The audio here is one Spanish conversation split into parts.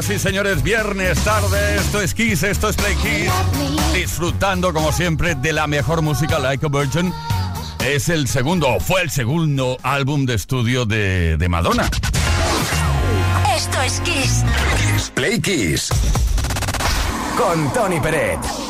Señoras y señores, viernes tarde, esto es Kiss, esto es Play Kiss. Disfrutando como siempre de la mejor música, Like a Virgin. Es el segundo, fue el segundo álbum de estudio de, de Madonna. Esto es Kiss. Play Kiss. Con Tony Peret.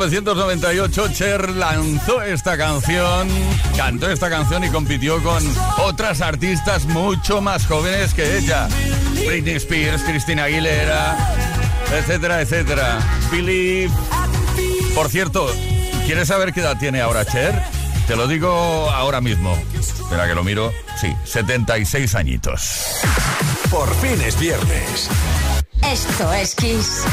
1998 Cher lanzó esta canción, cantó esta canción y compitió con otras artistas mucho más jóvenes que ella. Britney Spears, Christina Aguilera, etcétera, etcétera. Believe. Por cierto, ¿quieres saber qué edad tiene ahora Cher? Te lo digo ahora mismo. Espera que lo miro. Sí, 76 añitos. Por fin es viernes. Esto es Kiss.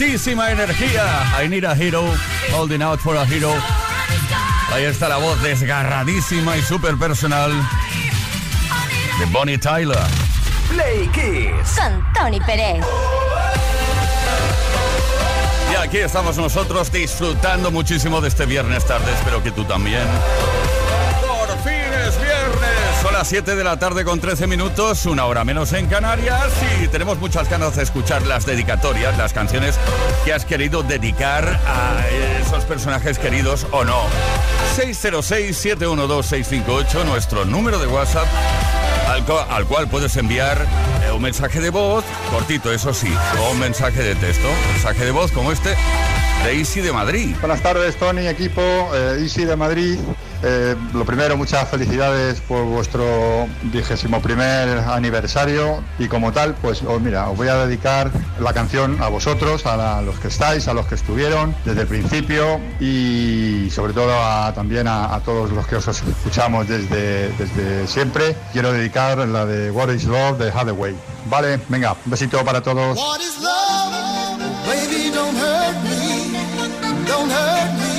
Altísima energía. I need a hero, holding out for a hero. Ahí está la voz desgarradísima y súper personal de Bonnie Tyler. Play Kiss. Con Tony Pérez. Y aquí estamos nosotros disfrutando muchísimo de este viernes tarde. Espero que tú también. Las 7 de la tarde con 13 minutos, una hora menos en Canarias y tenemos muchas ganas de escuchar las dedicatorias, las canciones que has querido dedicar a esos personajes queridos o no. 606-712-658, nuestro número de WhatsApp, al, cual puedes enviar eh, un mensaje de voz, cortito eso sí, o un mensaje de texto, mensaje de voz como este de Easy de Madrid. Buenas tardes, Tony, equipo, eh, Easy de Madrid. Eh, lo primero, muchas felicidades por vuestro vigésimo primer aniversario y como tal, pues os, mira, os voy a dedicar la canción a vosotros, a, los que estáis, a los que estuvieron desde el principio y sobre todo también a, todos los que os escuchamos desde, desde siempre. Quiero dedicar la de What is Love de Hathaway. Vale, venga, un besito para todos. Esto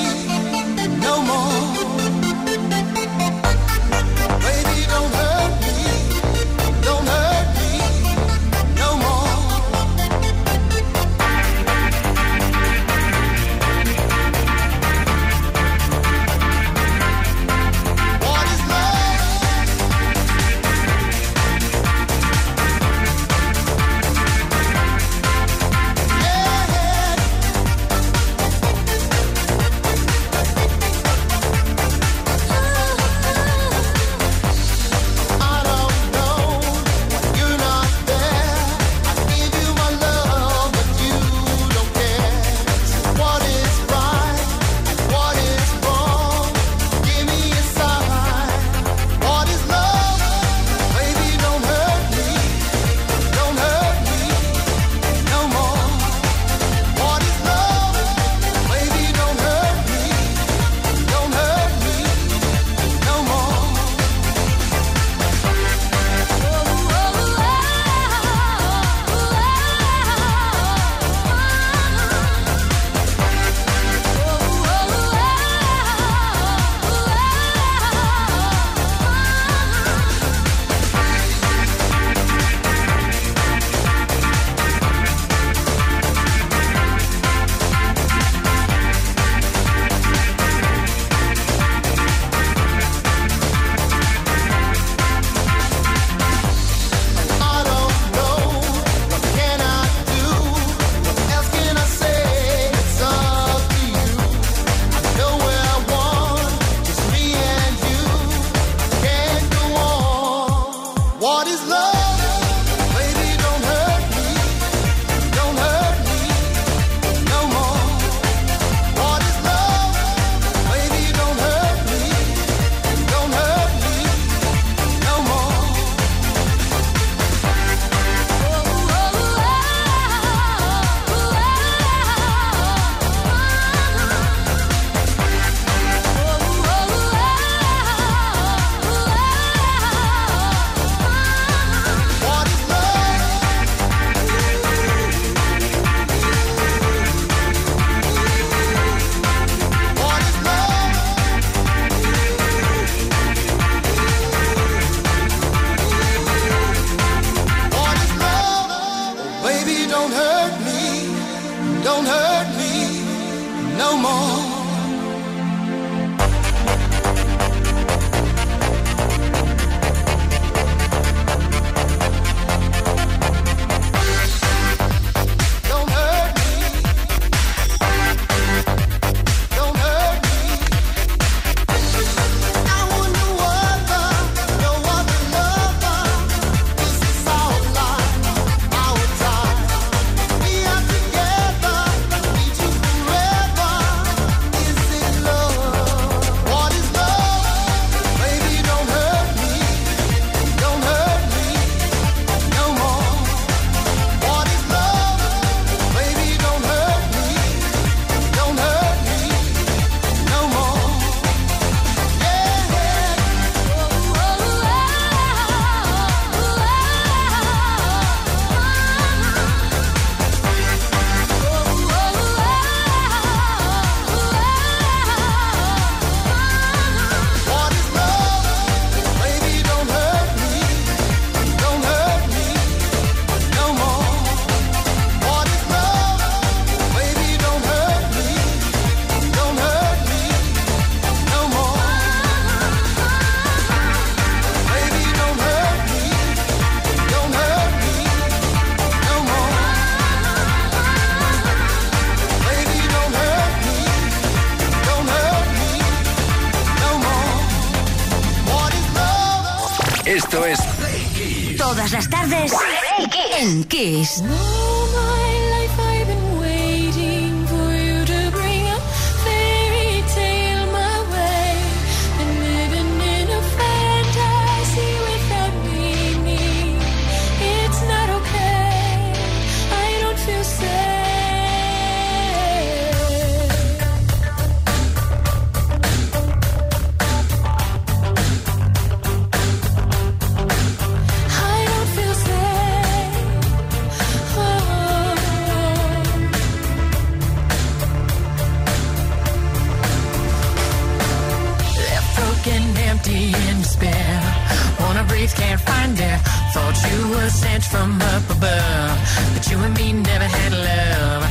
you were sent from up above. But you and me never had love.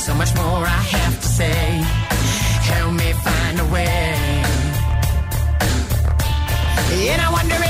So much more I have to say. Help me find a way. And I wonder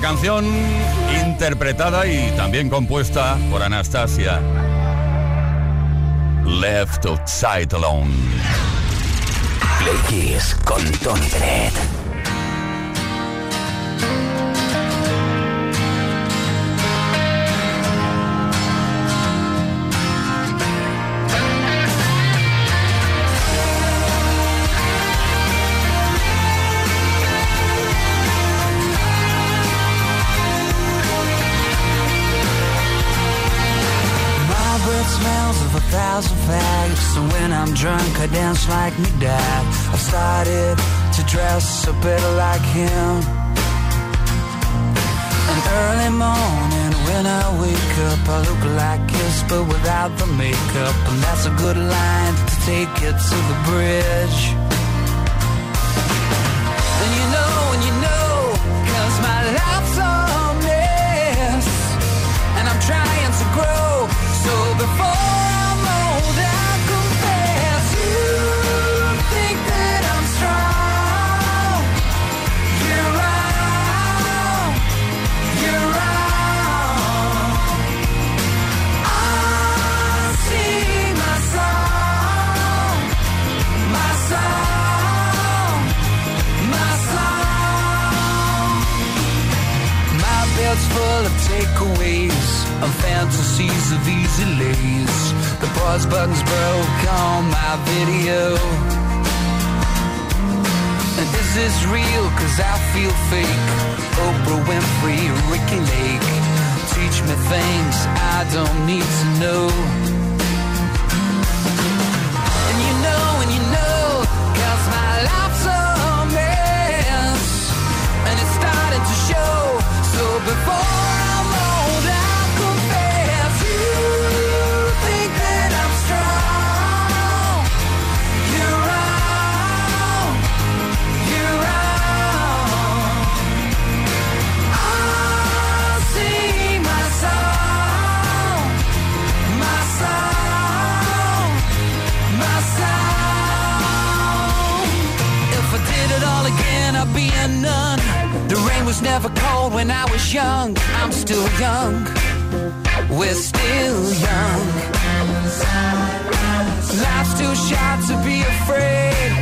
canción interpretada y también compuesta por Anastasia. Left Outside Alone. Play con Tony Drunk, I dance like me dad. I started to dress a bit like him. An early morning when I wake up, I look like his, but without the makeup. And that's a good line to take it to the bridge. And you know, and you know, cause my life's a mess. And I'm trying to grow, so before full of takeaways and fantasies of easy lays. The pause button's broke on my video. And this is this real? Cause I feel fake. Oprah Winfrey, Ricky Lake. Teach me things I don't need to know. When I was young. I'm still young. We're still young. Life's too short to be afraid.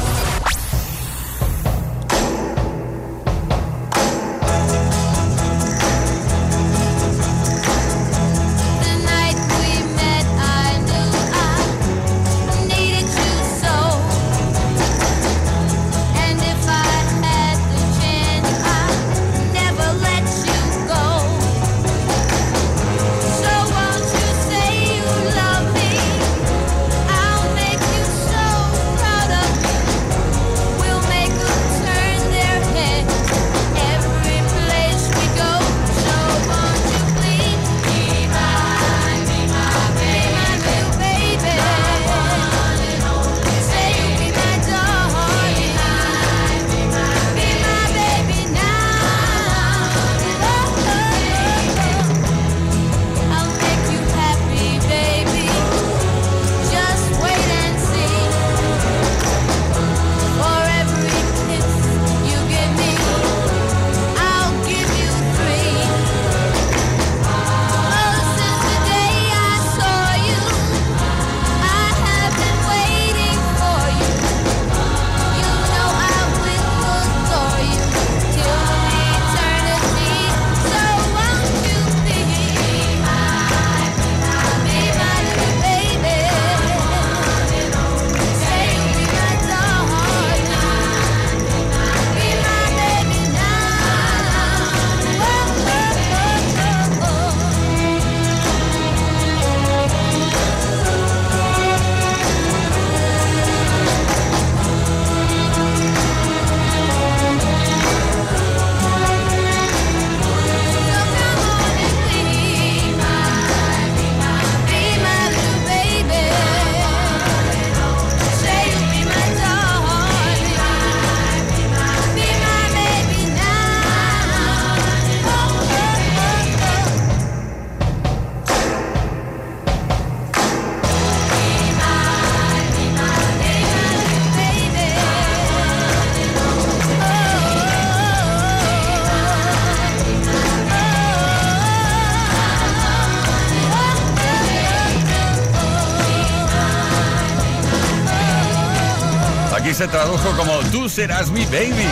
Tradujo como Tú serás mi baby,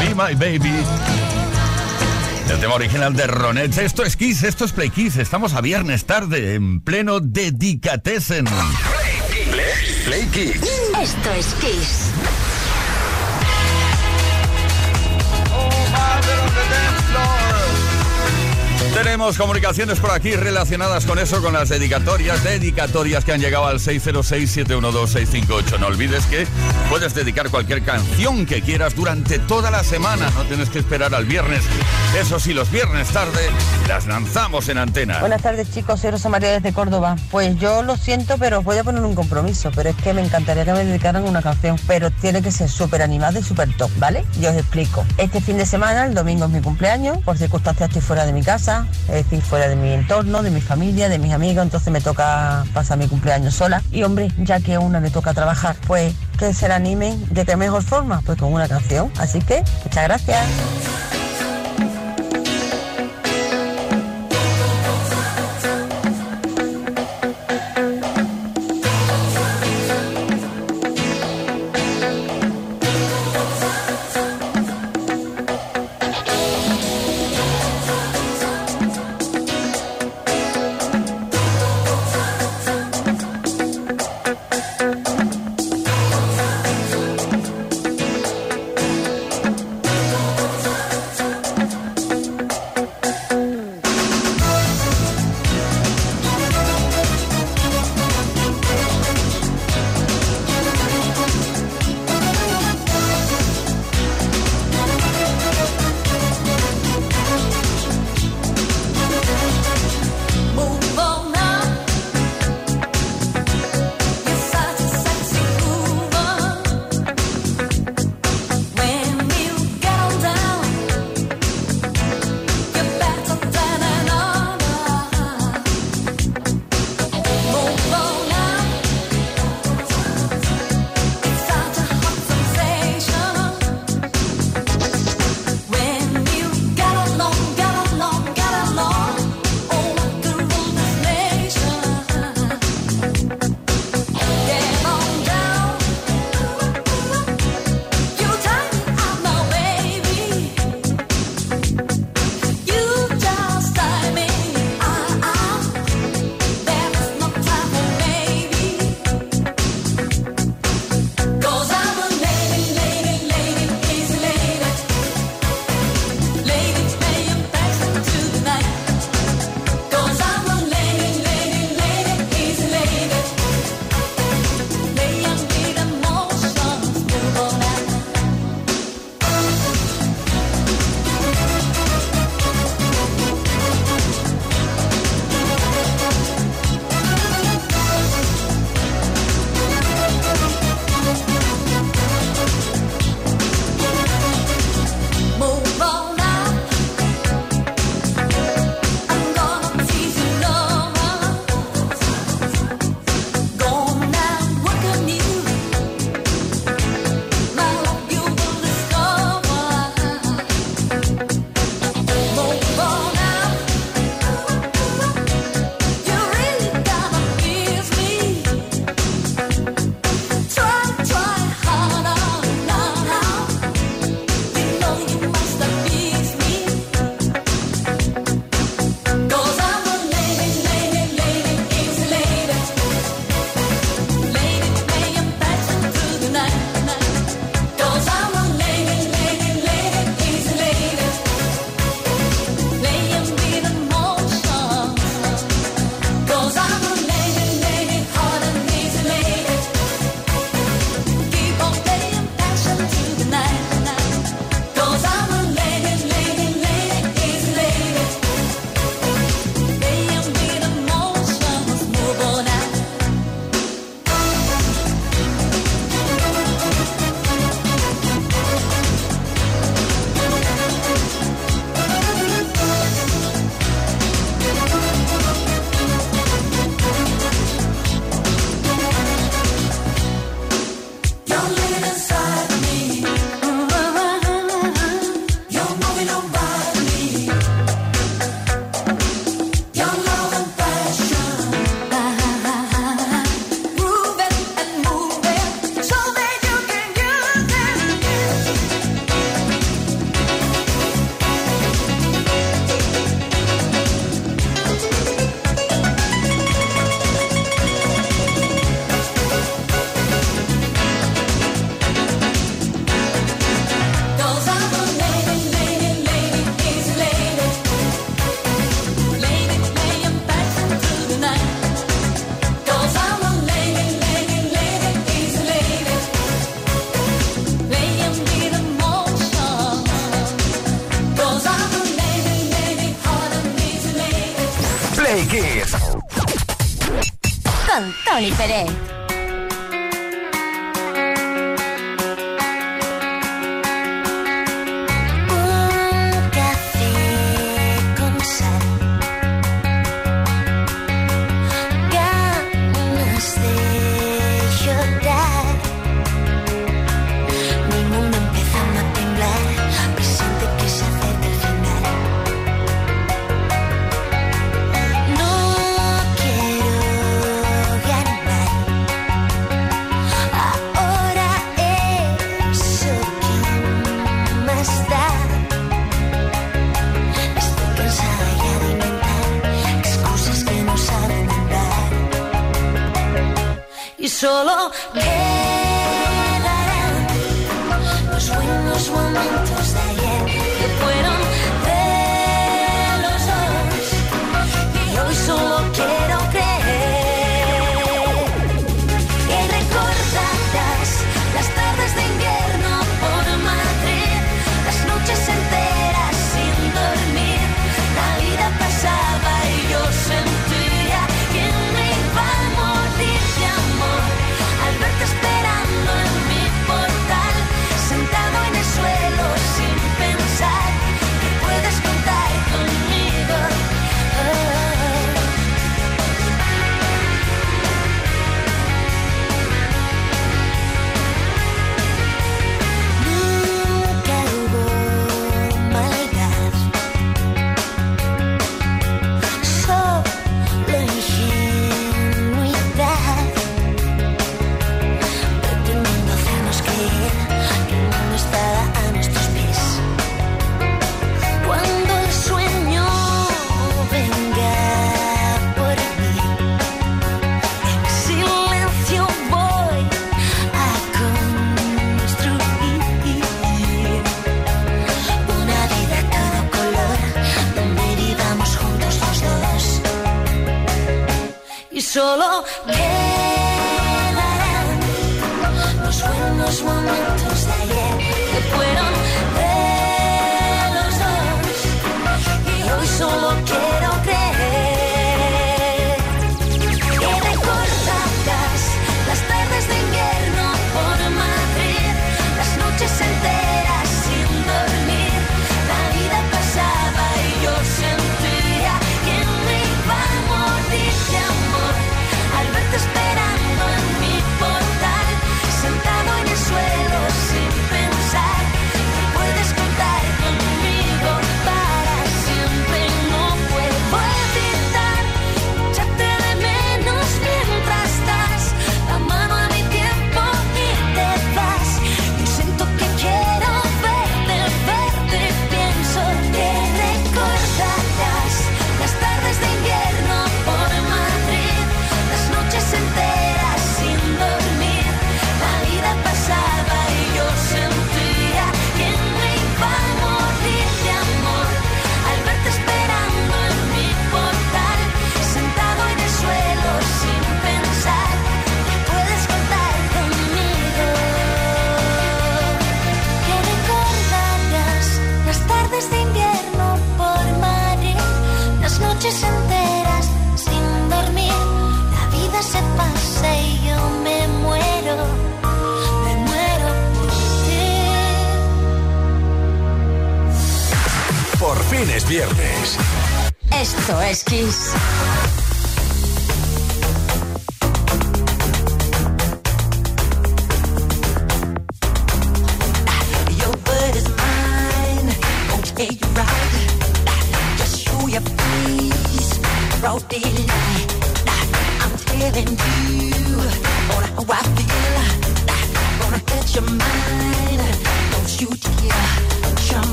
be my baby. El tema original de Ronettes. Esto es Kiss, esto es Play Kiss. Estamos a viernes tarde, en pleno Dedicatessen. Play Kiss. Esto es Kiss. Comunicaciones por aquí relacionadas con eso, con las dedicatorias, dedicatorias que han llegado al 606-712-658. No olvides que puedes dedicar cualquier canción que quieras durante toda la semana, no tienes que esperar al viernes. Eso sí, los viernes tarde las lanzamos en antena. Buenas tardes chicos, soy Rosa María desde Córdoba. Pues yo lo siento, pero os voy a poner un compromiso, pero es que me encantaría que me dedicaran una canción, pero tiene que ser súper animada y súper top, ¿vale? Yo os explico. Este fin de semana, el domingo es mi cumpleaños, por circunstancias estoy fuera de mi casa, es decir, fuera de mi entorno, de mi familia, de mis amigos, entonces me toca pasar mi cumpleaños sola. Y hombre, ya que a una le toca trabajar, pues que se la animen de qué mejor forma, pues con una canción. Así que, muchas gracias.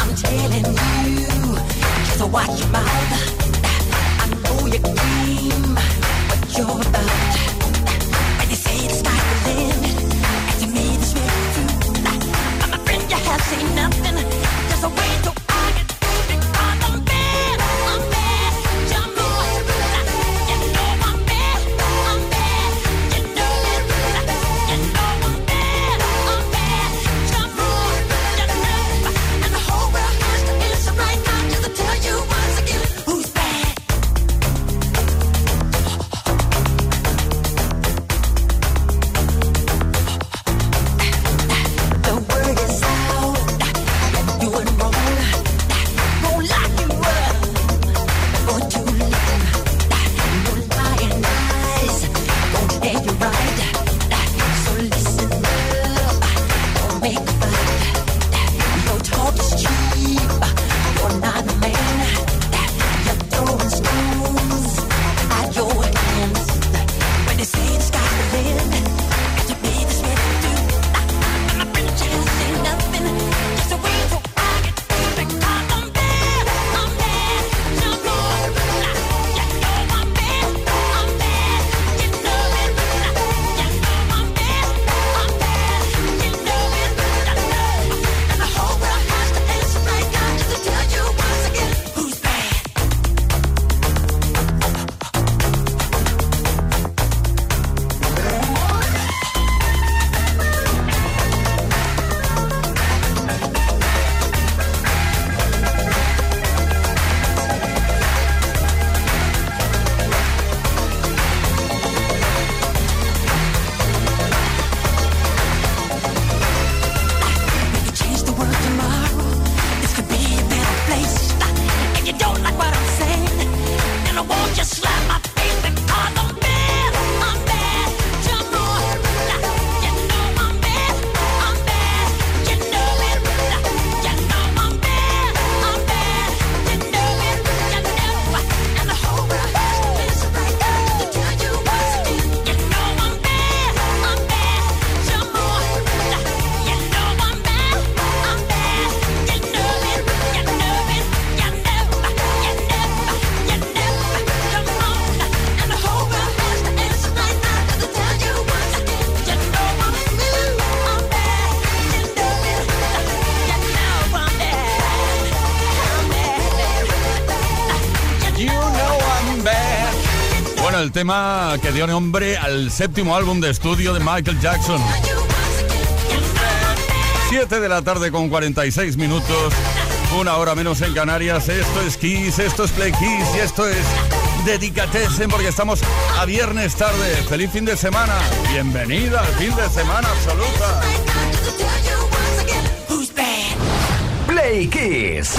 I'm telling you, just watch your mouth. I know you el tema que dio nombre al séptimo álbum de estudio de Michael Jackson. 7 de la tarde con 46 minutos, una hora menos en Canarias. Esto es Kiss, esto es Play Kiss y esto es Dedicatesen porque estamos a viernes tarde. Feliz fin de semana. Bienvenida al fin de semana absoluta. Play Kiss.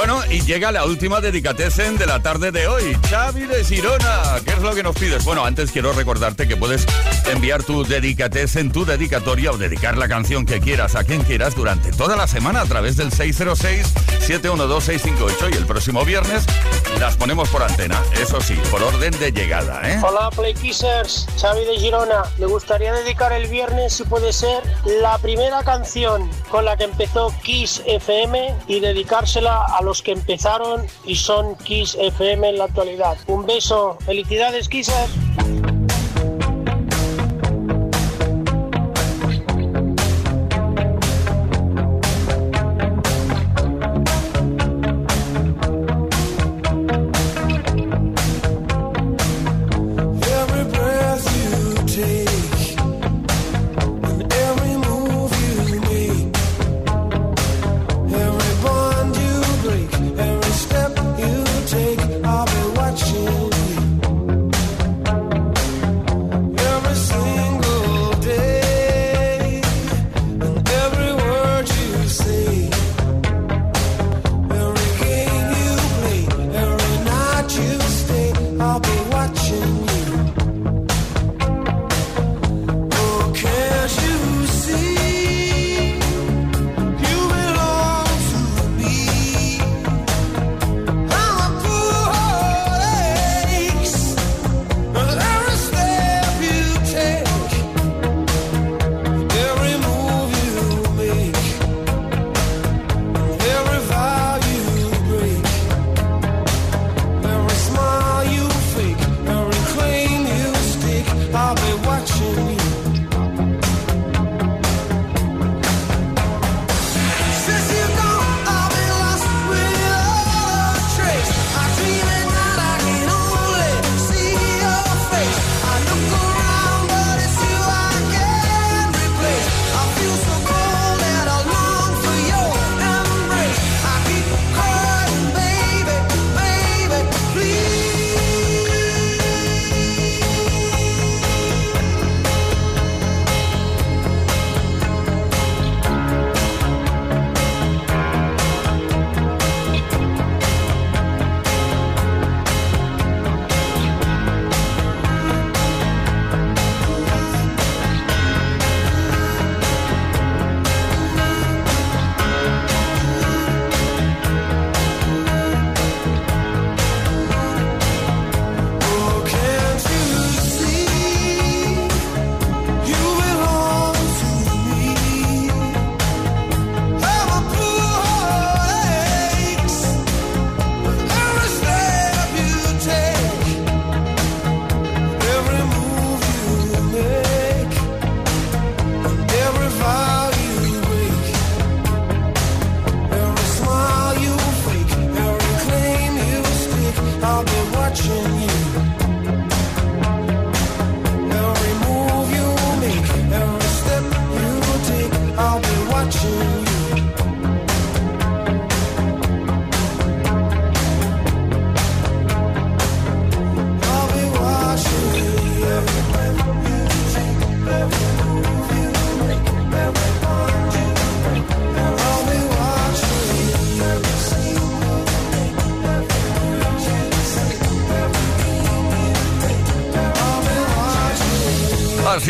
Bueno, y llega la última dedicatesen de la tarde de hoy. Xavi de Girona, ¿qué es lo que nos pides? Bueno, antes quiero recordarte que puedes enviar tu dedicatesen, tu dedicatoria o dedicar la canción que quieras a quien quieras durante toda la semana a través del 606-712-658 y el próximo viernes las ponemos por antena, eso sí, por orden de llegada, ¿eh? Hola Play Kissers, Xavi de Girona. Me gustaría dedicar el viernes, si puede ser, la primera canción con la que empezó Kiss FM y dedicársela a los que empezaron y son Kiss FM en la actualidad. Un beso, felicidades Kissers.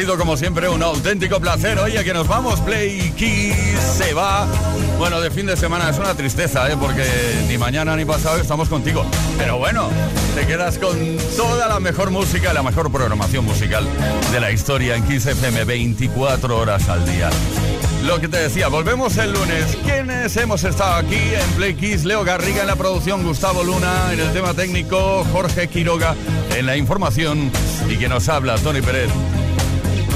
Sido como siempre un auténtico placer. Oye, que nos vamos, Play Kiss se va. Bueno, de fin de semana es una tristeza, ¿eh? porque ni mañana ni pasado estamos contigo. Pero bueno, te quedas con toda la mejor música, la mejor programación musical de la historia en Kiss FM 24 horas al día. Lo que te decía, volvemos el lunes. ¿Quiénes hemos estado aquí en Play Kiss? Leo Garriga en la producción, Gustavo Luna en el tema técnico, Jorge Quiroga en la información y que nos habla Tony Pérez.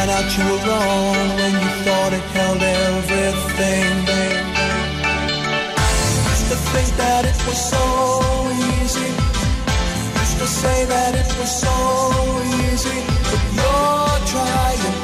find out you were wrong when you thought it held everything. Used to think that it was so easy. Used to say that it was so easy, but you're trying.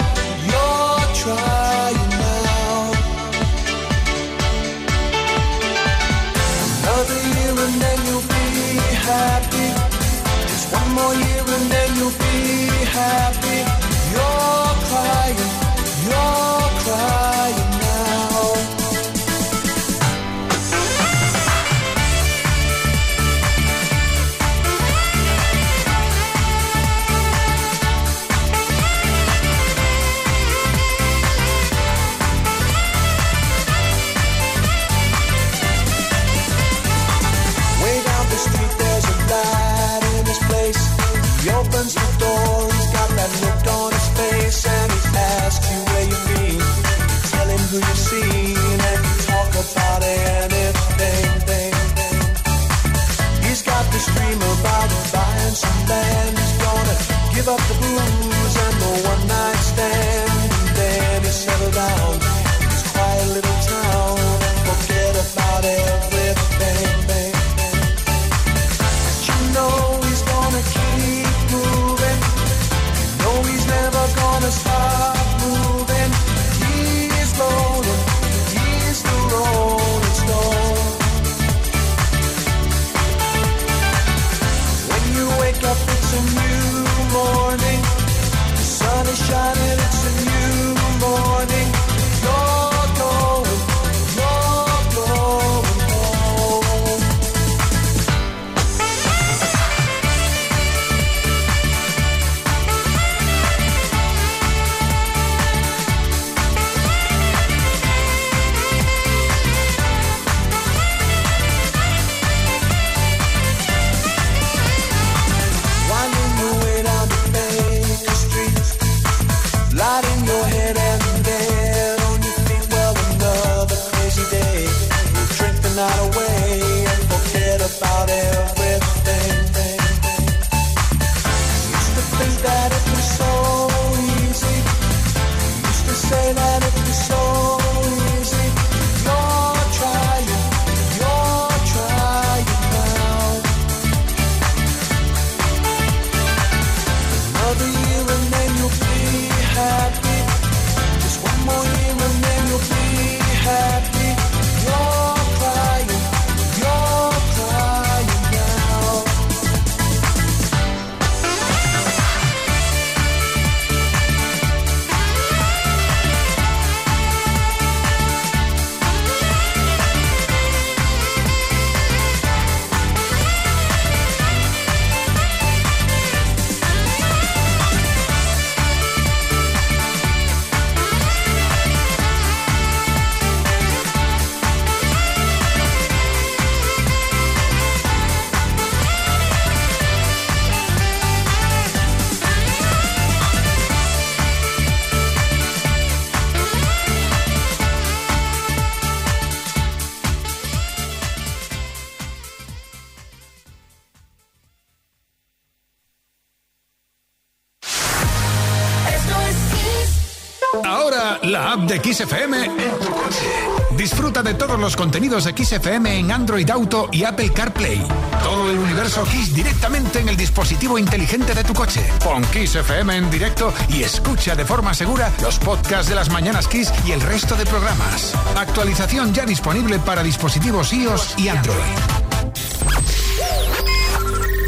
XFM en tu coche. Disfruta de todos los contenidos de XFM en Android Auto y Apple CarPlay. Todo el universo Kiss directamente en el dispositivo inteligente de tu coche. Pon Kiss FM en directo y escucha de forma segura los podcasts de las mañanas Kiss y el resto de programas. Actualización ya disponible para dispositivos iOS y Android.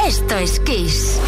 Esto es Kiss.